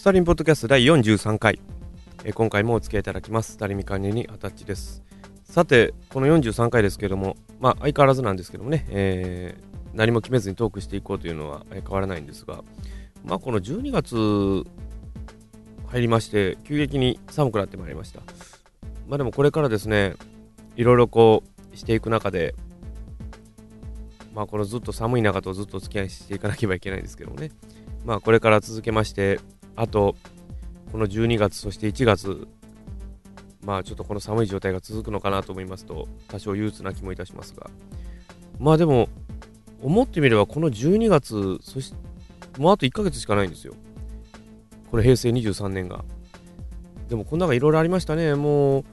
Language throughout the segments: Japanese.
スタリンポッドキャスト第43回、えー今回もお付き合いいただきます。スタリミ管理にアタッチです。さてこの43回ですけどもまあ相変わらずなんですけどもね、えー何も決めずにトークしていこうというのは変わらないんですがまあこの12月入りまして急激に寒くなってまいりました。まあでもこれからですねいろいろこうしていく中でまあこのずっと寒い中とずっとお付き合いしていかなければいけないんですけどもね。まあこれから続けましてあとこの12月そして1月まあちょっとこの寒い状態が続くのかなと思いますと多少憂鬱な気もいたしますが。まあでも思ってみればこの12月そしてもうあと1ヶ月しかないんですよ。これ平成23年が。でもこんながいろいろありましたね。もう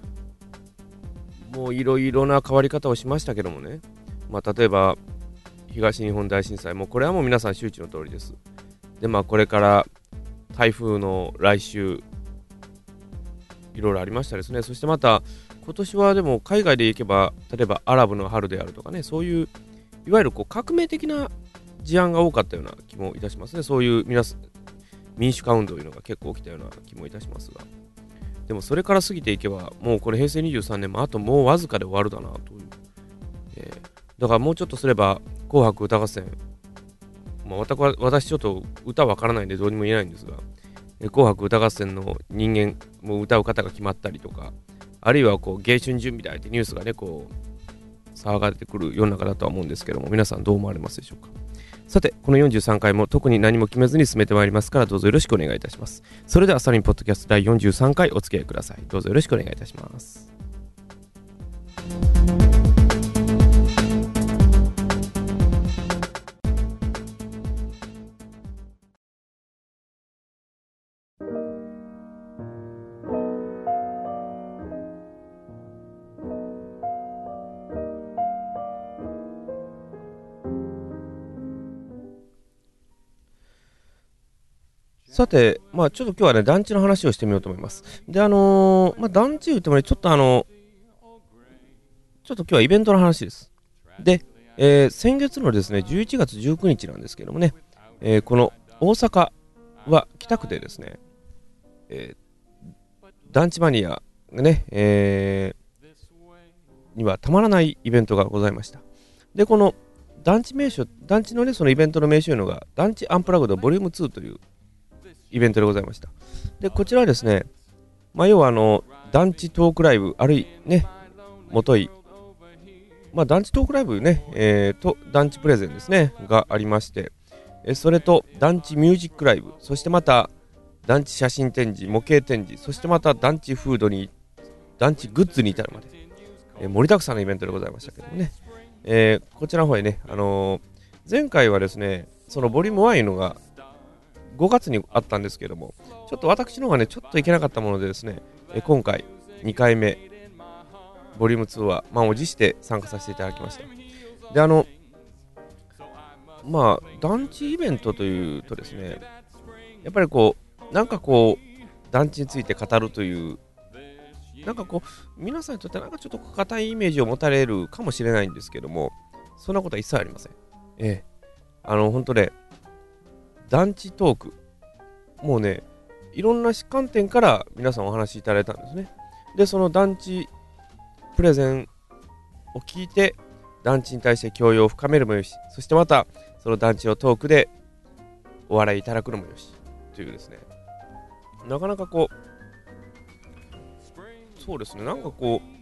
もういろいろな変わり方をしましたけどもね。まあ例えば東日本大震災。もうこれはもう皆さん周知の通りです。でまあこれから台風の来週いろいろありましたですね。そしてまた今年はでも海外で行けば例えばアラブの春であるとかねそういういわゆるこう革命的な事案が多かったような気もいたしますね。そういう皆民主化運動というのが結構起きたような気もいたしますが。でもそれから過ぎていけばもうこれ平成23年もあともうわずかで終わるだなという、えーだからもうちょっとすれば「紅白歌合戦」まあ、私ちょっと歌わからないんでどうにも言えないんですが「紅白歌合戦」の人間も歌う方が決まったりとかあるいはこう芸春準備だってニュースがねこう騒がれてくる世の中だとは思うんですけども皆さんどう思われますでしょうか？さてこの43回も特に何も決めずに進めてまいりますからどうぞよろしくお願いいたします。それではサリンポッドキャスト第43回お付き合いください。どうぞよろしくお願いいたします。さて、まあちょっと今日はね、団地の話をしてみようと思います。で、あのーまあ団地言ってもね、ちょっとあの、ちょっと今日はイベントの話です。で、えー先月のですね、11月19日なんですけどもね、えーこの大阪は北区でですね、えー団地マニアがね、えーにはたまらないイベントがございました。で、この団地名所、団地のね、そのイベントの名称いうのが、団地アンプラグドボリューム2というイベントでございました。で、こちらはですね、まあ、要はあの、団地トークライブ、あるいね、もとい、まあ、団地トークライブね、えーと、団地プレゼンですね、がありまして、えそれと団地ミュージックライブ、そしてまた団地写真展示、模型展示、そしてまた団地フードに、団地グッズに至るまで、え盛りだくさんのイベントでございましたけどもね、えーこちらの方へね、あのー前回はですね、そのボリューム1いうのが5月にあったんですけども、ちょっと私の方がね、ちょっといけなかったものでですね、え今回2回目、ボリューム2は満を持して参加させていただきました。で、あの、まあ、団地イベントというとですね、やっぱりこう、なんかこう、団地について語るという、なんかこう、皆さんにとってなんかちょっと硬いイメージを持たれるかもしれないんですけども、そんなことは一切ありません。ええ。あの、本当ね、団地トーク、もうね、いろんな観点から皆さんお話しいただいたんですね。で、その団地プレゼンを聞いて、団地に対して教養を深めるもよし、そしてまた、その団地のトークでお笑いいただくのもよし、というですね、なかなかこう、そうですね、なんかこう、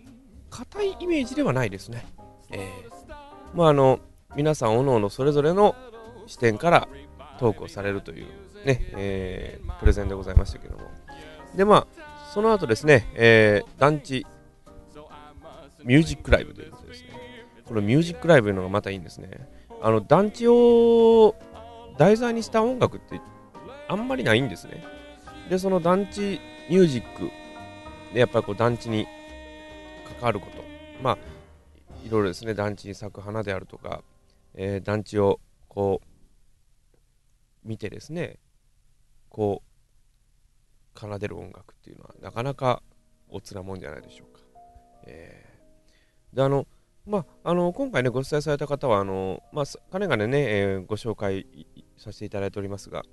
硬いイメージではないですね。ええまああの、皆さんおのおのそれぞれの視点からトークをされるというね、えープレゼンでございましたけども。で、まあ、その後ですね、えー団地ミュージックライブということですね。このミュージックライブというのがまたいいんですね。あの、団地を題材にした音楽ってあんまりないんですね。で、その団地ミュージックで、やっぱりこう団地に関わること。まあ、いろいろですね、団地に咲く花であるとか、えー団地をこう見てですねこう奏でる音楽っていうのはなかなかおつなもんじゃないでしょうか。えーであのまあ、あの今回ねご出演された方はあの、まあ、かねがねね、えーご紹介させていただいておりますが、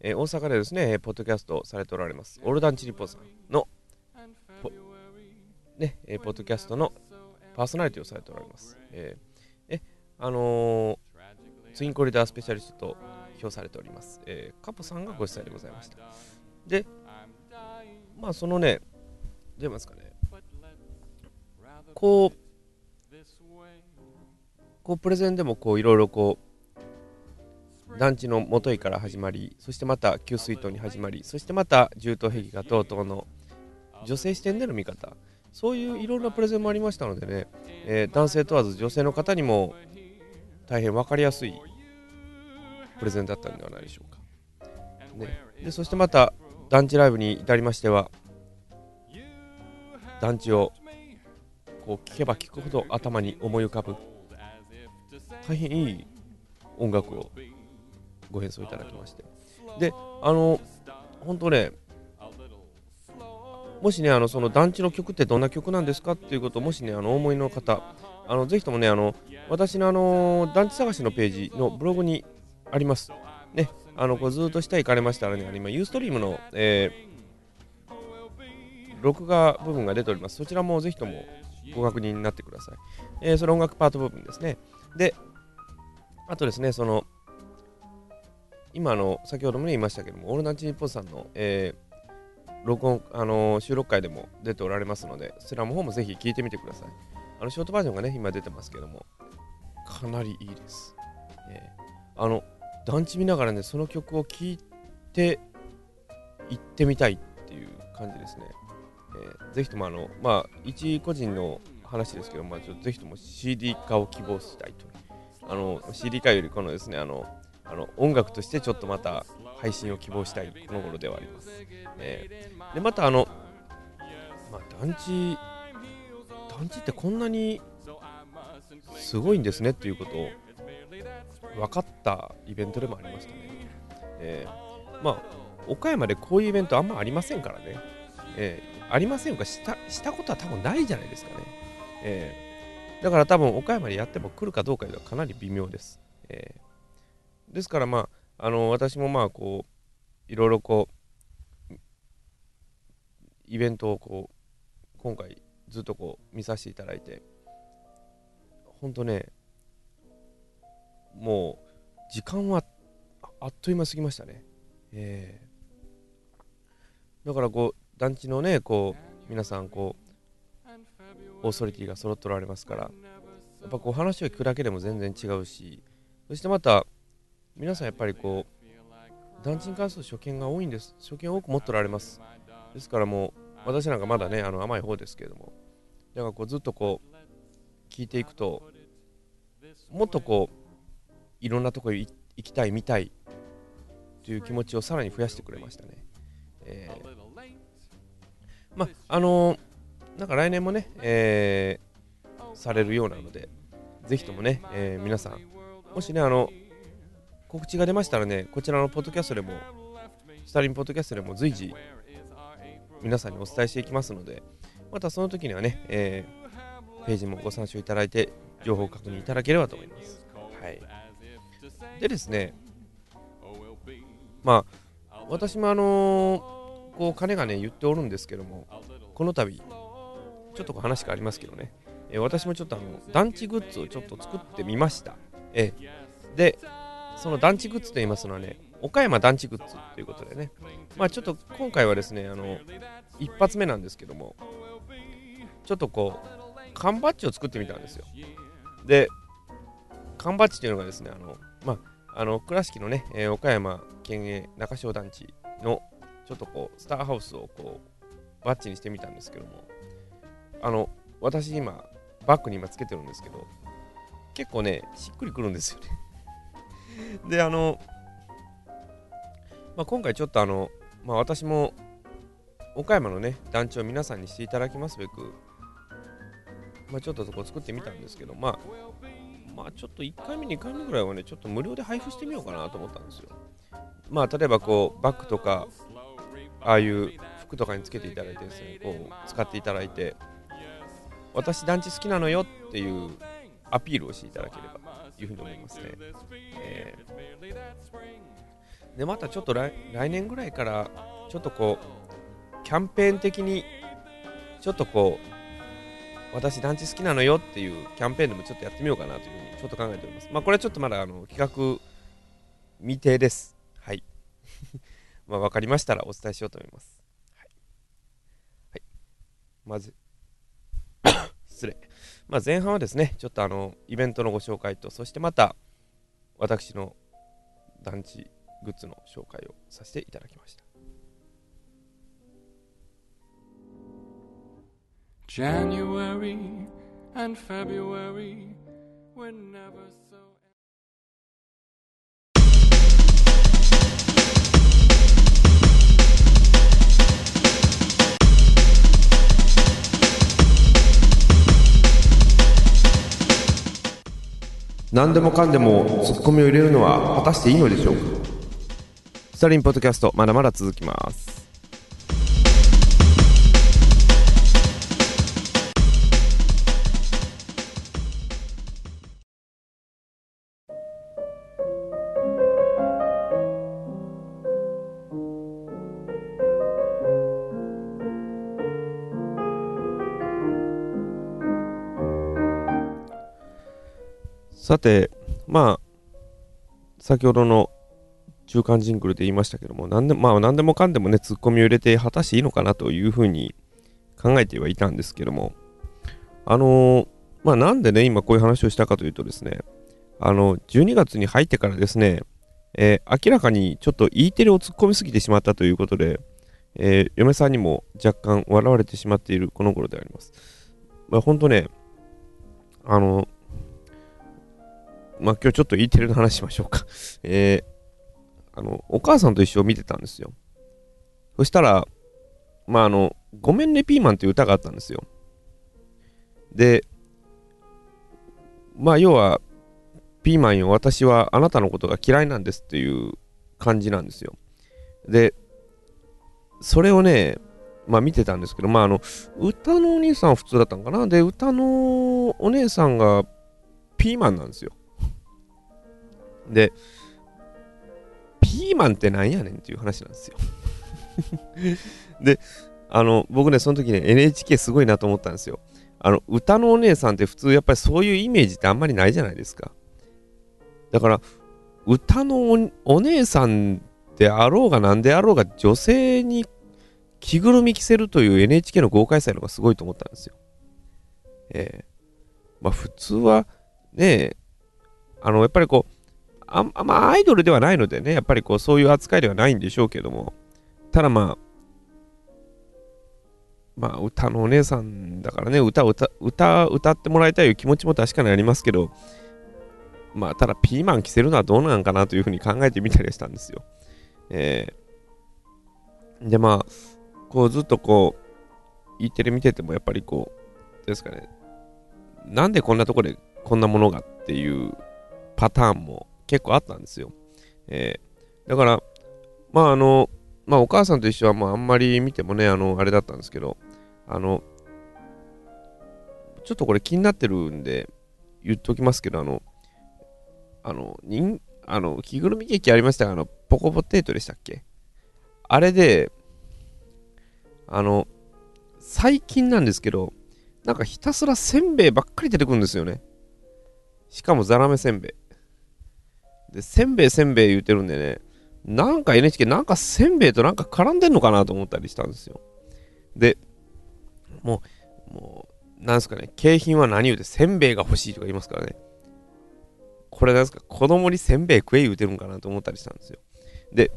えー、大阪でですね、ポッドキャストされておられます、オルダンチリポさんの、ね、えー、ポッドキャストのパーソナリティをされておられます。えー、えあの、ツインコリダースペシャリストと評されております。えー、カポさんがご出演でございました。で、まあそのね、どう言いますかね、こう、こうプレゼンでもこういろいろこう団地の元井から始まりそしてまた給水塔に始まりそしてまた銃刀壁画等々の女性視点での見方そういういろんなプレゼンもありましたのでね、えー、男性問わず女性の方にも大変分かりやすいプレゼンだったんではないでしょうか、ね、でそしてまた団地ライブに至りましては団地をこう聞けば聞くほど頭に思い浮かぶ大変いい音楽をご演奏いただきまして。であの本当ねもしねあのその団地の曲ってどんな曲なんですかっていうことをもしねあの思いの方あのぜひともねあの私のあの団地探しのページのブログにありますねあのこうずっと下行かれましたらね今ユーストリームの、えー、録画部分が出ておりますそちらもぜひともご確認になってください、えー、その音楽パート部分ですねであとですね、その、今の、先ほども、言いましたけども、オールナイトニッポンさんの、えー、録音、あの、収録回でも出ておられますので、そちらの方もぜひ聞いてみてください。あの、ショートバージョンがね、今出てますけども、かなりいいです。えー、あの、団地見ながらね、その曲を聴いて行ってみたいっていう感じですね。えー、ぜひとも、あの、まあ、一個人の話ですけど、まあ、ちょぜひとも CD 化を希望したいとあの CD 化よりこのですねあのあの音楽としてちょっとまた配信を希望したいこの頃ではあります。えー、でまたあの、まあ、団地団地ってこんなにすごいんですねっていうことを分かったイベントでもありましたね。えー、まあ岡山でこういうイベントあんまありませんからね。えー、ありませんかしたしたことは多分ないじゃないですかね。えーだから多分岡山でやっても来るかどうかではかなり微妙です。えー、ですからまあ、あの私もまあこう、いろいろこう、イベントをこう、今回ずっとこう見させていただいて、ほんとね、もう時間はあっという間過ぎましたね。えー、だからこう、団地のね、こう、皆さんこう、オーソリティが揃っておられますからやっぱこう話を聞くだけでも全然違うしそしてまた皆さんやっぱりこう団地に関する所見が多いんです。所見を多く持っておられます。ですからもう私なんかまだねあの甘い方ですけれどもだからこうずっとこう聞いていくともっとこういろんなところ行きたい見たいという気持ちをさらに増やしてくれましたね、えー、まああのーなんか来年もね、えー、されるようなので、ぜひともね、えー、皆さん、もしね、あの、告知が出ましたらね、こちらのポッドキャストでも、スタリンポッドキャストでも随時、皆さんにお伝えしていきますので、またその時にはね、えー、ページもご参照いただいて、情報を確認いただければと思います。はい。でですね、まあ、私もあのー、こう、金がね、言っておるんですけども、この度、ちょっと話がありますけどね、えー、私もちょっとあの団地グッズをちょっと作ってみました。えー、で、その団地グッズと言いますのはね、岡山団地グッズということでね、まあちょっと今回はですね、あの、一発目なんですけども、ちょっとこう、缶バッジを作ってみたんですよ。で、缶バッジというのがですね、あの、まあ、あの、倉敷のね、えー、岡山県営中小団地の、ちょっとこう、スターハウスをこう、バッジにしてみたんですけども、あの、私今、バッグに今つけてるんですけど、結構ね、しっくりくるんですよね。で、あの、まあ、今回ちょっとあの、まあ、私も岡山のね、団地を皆さんにしていただきますべく、まあ、ちょっとそこ作ってみたんですけど、まあ、まあ、ちょっと1回目、2回目ぐらいはね、ちょっと無料で配布してみようかなと思ったんですよ。まあ、例えばこう、バッグとか、ああいう服とかにつけていただいてですね、こう、使っていただいて、私団地好きなのよっていうアピールをしていただければというふうに思いますね。えでまたちょっと来来年ぐらいからちょっとこうキャンペーン的にちょっとこう私団地好きなのよっていうキャンペーンでもちょっとやってみようかなというふうにちょっと考えております。まあこれはちょっとまだあの企画未定です。はい。まあ分かりましたらお伝えしようと思います。はい、はい、まず 失礼。まあ前半はですねちょっとあのイベントのご紹介とそしてまた私の団地グッズの紹介をさせていただきました。January and February were never so 何でもかんでもツッコミを入れるのは果たしていいのでしょうか？スタリンポッドキャストまだまだ続きます。さて、まあ、先ほどの中間ジングルで言いましたけども、何でまあ、何でもかんでもね、ツッコミを入れて果たしていいのかなというふうに考えてはいたんですけども、あのー、まあ、なんでね、今こういう話をしたかというとですね、あの、12月に入ってからですね、えー、明らかにちょっと E テレを突っ込みすぎてしまったということで、えー、嫁さんにも若干笑われてしまっているこの頃であります。まあ、ほんとね、あの、まあ今日ちょっと E テレの話しましょうか えー、あの、お母さんと一緒見てたんですよ。そしたら、まああの、ごめんねピーマンっていう歌があったんですよ。で、まあ要は、ピーマンよ、私はあなたのことが嫌いなんですっていう感じなんですよ。で、それをね、まあ見てたんですけど、まああの、歌のお兄さんは普通だったんかな。で、歌のお姉さんがピーマンなんですよ。で、ピーマンってなんやねんっていう話なんですよ で、あの、僕ね、その時ね、NHK すごいなと思ったんですよ。あの、歌のお姉さんって普通やっぱりそういうイメージってあんまりないじゃないですか。だから、歌のお姉さんであろうが何であろうが女性に着ぐるみ着せるという NHK の豪快さのがすごいと思ったんですよ。ええー、まあ普通はね、あの、やっぱりこう、あんまあ、アイドルではないのでね、やっぱりこう、そういう扱いではないんでしょうけども、ただまあ、まあ、歌のお姉さんだからね、歌歌、歌、歌ってもらいたいいう気持ちも確かにありますけど、まあ、ただピーマン着せるのはどうなんかなというふうに考えてみたりしたんですよ。えー、で、まあ、こうずっとこう、E テレ見ててもやっぱりこう、ですかね、なんでこんなとこでこんなものがっていうパターンも結構あったんですよ。えー、だから、まああの、まあお母さんと一緒はまああんまり見てもね、あの、あれだったんですけど、あの、ちょっとこれ気になってるんで言っておきますけど、あの、あの、人、あの、着ぐるみケーキありましたが、あの、ポコポテートでしたっけ？あれで、あの、最近なんですけど、なんかひたすらせんべいばっかり出てくるんですよね。しかもザラメせんべい。で、せんべいせんべい言うてるんでね、なんか NHK なんかせんべいとなんか絡んでんのかなと思ったりしたんですよ。で、もう、もう、なんすかね、景品は何言うてせんべいが欲しいとか言いますからね。これなんですか、子供にせんべい食え言うてるんかなと思ったりしたんですよ。で、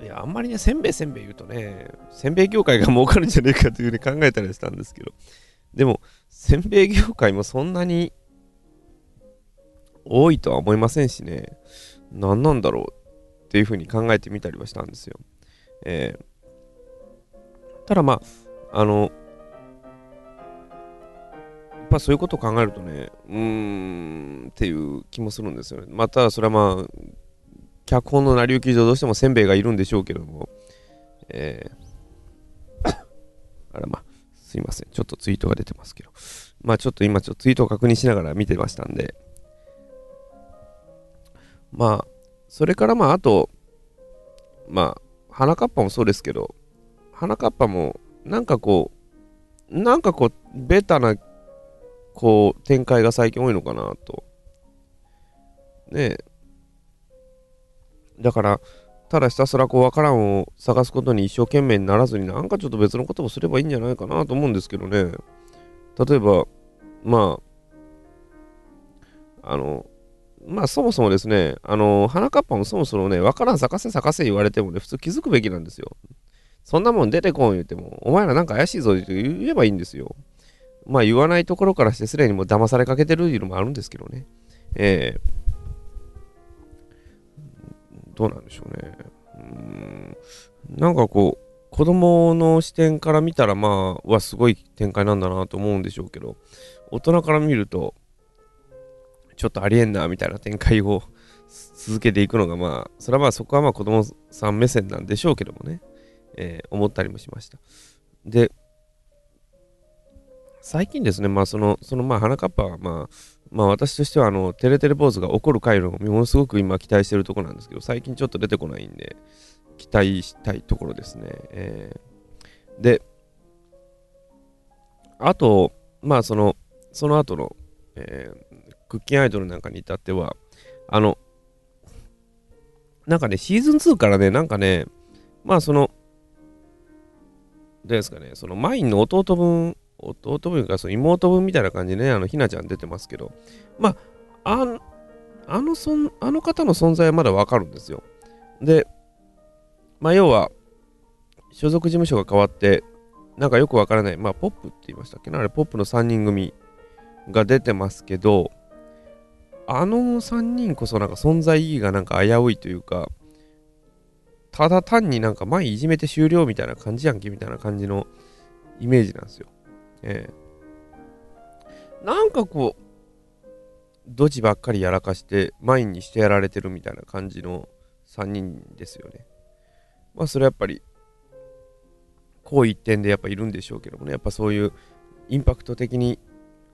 いや、あんまりね、せんべいせんべい言うとね、せんべい業界が儲かるんじゃねえかというふうに考えたりしたんですけど、でも、せんべい業界もそんなに多いとは思いませんしね、何なんだろうっていうふうに考えてみたりはしたんですよ。えー、ただまあ、あの、やっぱそういうことを考えるとね、うーんっていう気もするんですよね。ま、ただそれはまあ、脚本の成り行き上どうしてもせんべいがいるんでしょうけども、えー、あらまあ、すいません。ちょっとツイートが出てますけど。まあちょっと今ちょっとツイートを確認しながら見てましたんで、まあ、それからまああとまあ花かっぱもそうですけど花かっぱもなんかこうなんかこうベタなこう展開が最近多いのかなと。ねえ。だからただひたすらこう分からんを探すことに一生懸命にならずになんかちょっと別のことをすればいいんじゃないかなと思うんですけどね。例えばまああのまあそもそもですね、あの、花かっぱもそもそもね、わからん咲かせ咲かせ言われてもね、普通気づくべきなんですよ。そんなもん出てこん言うても、お前らなんか怪しいぞって言えばいいんですよ。まあ言わないところからしてすでにもう騙されかけてるっていうのもあるんですけどね。えー、どうなんでしょうね。うんなんかこう、子供の視点から見たらまあ、はすごい展開なんだなと思うんでしょうけど、大人から見ると、ちょっとありえんなみたいな展開を続けていくのがまあそれはまあそこはまあ子供さん目線なんでしょうけどもね、えー、思ったりもしました。で最近ですねまあそのそのまあ花かっぱはまあまあ私としてはあのテレテレ坊主が起こる回路をものすごく今期待してるとこなんですけど最近ちょっと出てこないんで期待したいところですね、えー、であとまあそのその後の、えー、クッキンアイドルなんかに至っては、あの、なんかね、シーズン2からね、なんかね、まあその、どうですかね、そのマインの弟分、弟分かその妹分みたいな感じでね、あの、ひなちゃん出てますけど、まあ、ああのそん、あの方の存在はまだわかるんですよ。で、まあ要は、所属事務所が変わって、なんかよくわからない、まあポップって言いましたっけな、あれポップの3人組が出てますけど、あの3人こそなんか存在意義がなんか危ういというか、ただ単になんか前いじめて終了みたいな感じやんけみたいな感じのイメージなんですよ。ええなんかこう、ドジばっかりやらかして前にしてやられてるみたいな感じの3人ですよね。まあそれはやっぱり、こう一点でやっぱいるんでしょうけどもね、やっぱそういうインパクト的に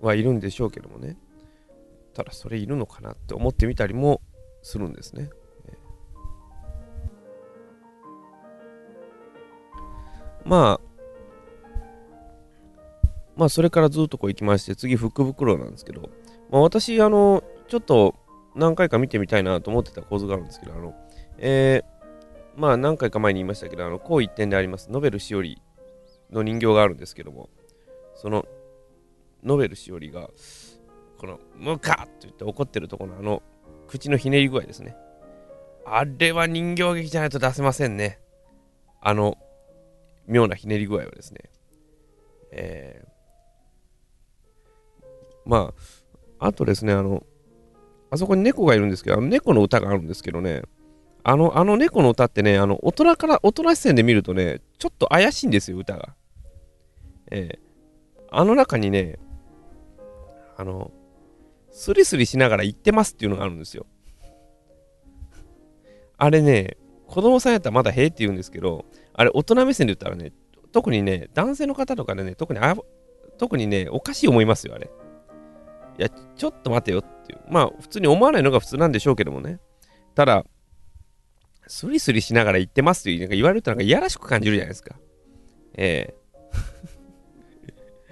はいるんでしょうけどもね。たらそれいるのかなって思ってみたりもするんですね。まあ、まあ、それからずっとこう行きまして、次、福袋なんですけど、まあ、私、あの、ちょっと何回か見てみたいなと思ってた構図があるんですけど、あの、えー、まあ、何回か前に言いましたけど、あの、こう一点であります、ノベルしおりの人形があるんですけども、その、ノベルしおりが、この、ムカって言って怒ってるところのあの、口のひねり具合ですね。あれは人形劇じゃないと出せませんね。あの、妙なひねり具合はですね。えー、まあ、あとですね、あの、あそこに猫がいるんですけど、の猫の歌があるんですけどね、あの、あの猫の歌ってね、あの、大人から、大人視線で見るとね、ちょっと怪しいんですよ、歌が。えー、あの中にね、あの、スリスリしながら言ってますっていうのがあるんですよ。あれね、子供さんやったらまだへえって言うんですけど、あれ大人目線で言ったらね、特にね、男性の方とかでね、特にあ、特にね、おかしい思いますよ、あれ。いや、ちょっと待てよっていう。まあ、普通に思わないのが普通なんでしょうけどもね。ただ、スリスリしながら言ってますって言われるとなんかいやらしく感じるじゃないですか。え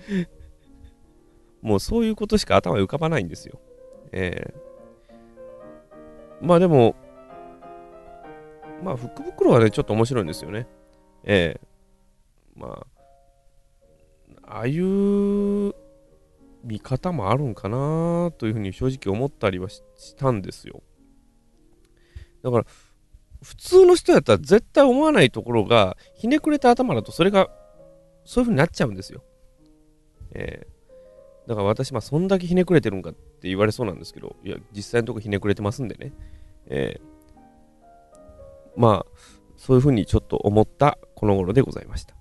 えーもうそういうことしか頭に浮かばないんですよ。えー、まあでも、まあ福袋はね、ちょっと面白いんですよね。えー、まあ、ああいう見方もあるんかなというふうに正直思ったりはしたんですよ。だから、普通の人やったら絶対思わないところが、ひねくれた頭だとそれが、そういうふうになっちゃうんですよ。えーだから私、まあ、そんだけひねくれてるんかって言われそうなんですけど、いや、実際のとこひねくれてますんでね。えー、まあ、そういうふうにちょっと思ったこの頃でございました。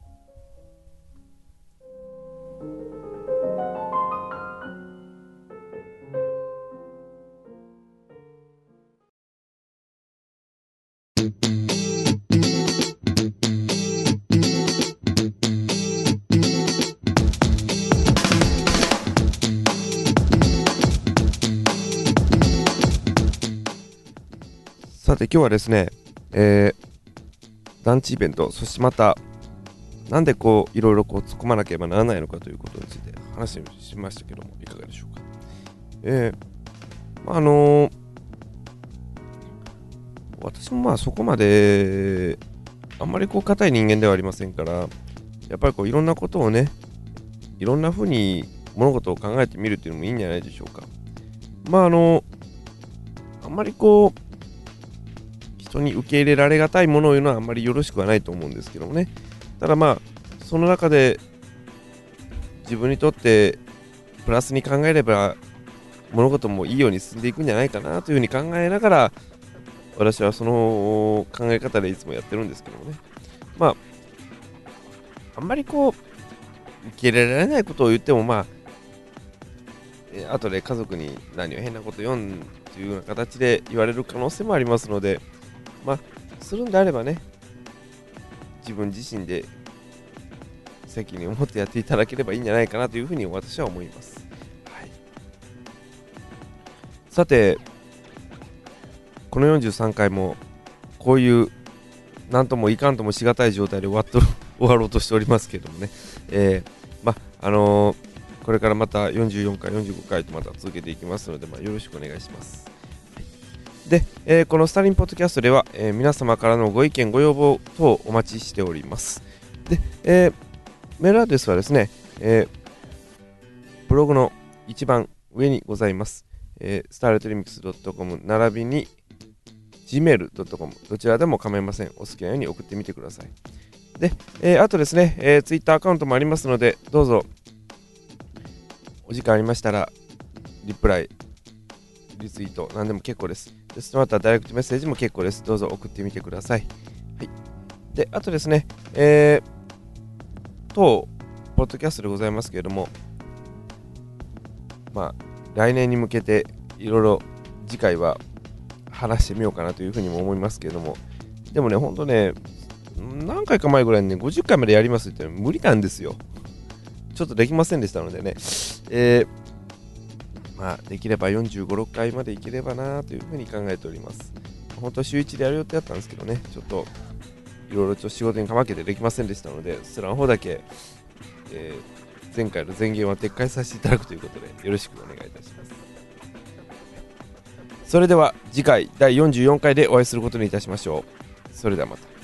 さて今日はですね、えー、団地イベント、そしてまた、なんでこう、いろいろこう突っ込まなければならないのかということについて話しましたけども、いかがでしょうか。えー、まあ、あのー、私もまあそこまで、あんまりこう硬い人間ではありませんから、やっぱりこういろんなことをね、いろんな風に物事を考えてみるっていうのもいいんじゃないでしょうか。まああの、あんまりこう、人に受け入れられがたいものを言うのはあんまりよろしくはないと思うんですけどもね。ただまあ、その中で自分にとってプラスに考えれば物事もいいように進んでいくんじゃないかなというふうに考えながら私はその考え方でいつもやってるんですけどもね。まあ、あんまりこう、受け入れられないことを言ってもまあ、え後で家族に何を変なこと言うんというような形で言われる可能性もありますので、まあ、するんであればね、自分自身で責任を持ってやっていただければいいんじゃないかなというふうに私は思います。はい、さて、この43回もこういうなんともいかんともしがたい状態で終わっと 終わろうとしておりますけどもね、えー、まあのーこれからまた44回、45回とまた続けていきますので、まあ、よろしくお願いします。で、えー、このスタリンポッドキャストでは、えー、皆様からのご意見、ご要望等お待ちしております。で、えー、メールアドレスはですね、えブログの一番上にございます。えー、スターレトリミックス .com 並びに gmail.com どちらでも構いません。お好きなように送ってみてください。で、えー、あとですね、えー、Twitter アカウントもありますので、どうぞお時間ありましたら、リプライ、リツイート、何でも結構です。でその他、ダイレクトメッセージも結構です。どうぞ送ってみてください。はい。で、あとですね、えー、当、ポッドキャストでございますけれども、まあ、来年に向けて、いろいろ次回は話してみようかなというふうにも思いますけれども、でもね、ほんとね、何回か前ぐらいにね、50回までやりますって言って無理なんですよ。ちょっとできませんでしたのでね、えー、まあ、できれば45、6回までいければなというふうに考えております。本当は週1でやる予定だったんですけどね、ちょっといろいろと仕事にかまけてできませんでしたので、そちらの方だけ、えー、前回の前言は撤回させていただくということで、よろしくお願いいたします。それでは次回第44回でお会いすることにいたしましょう。それではまた。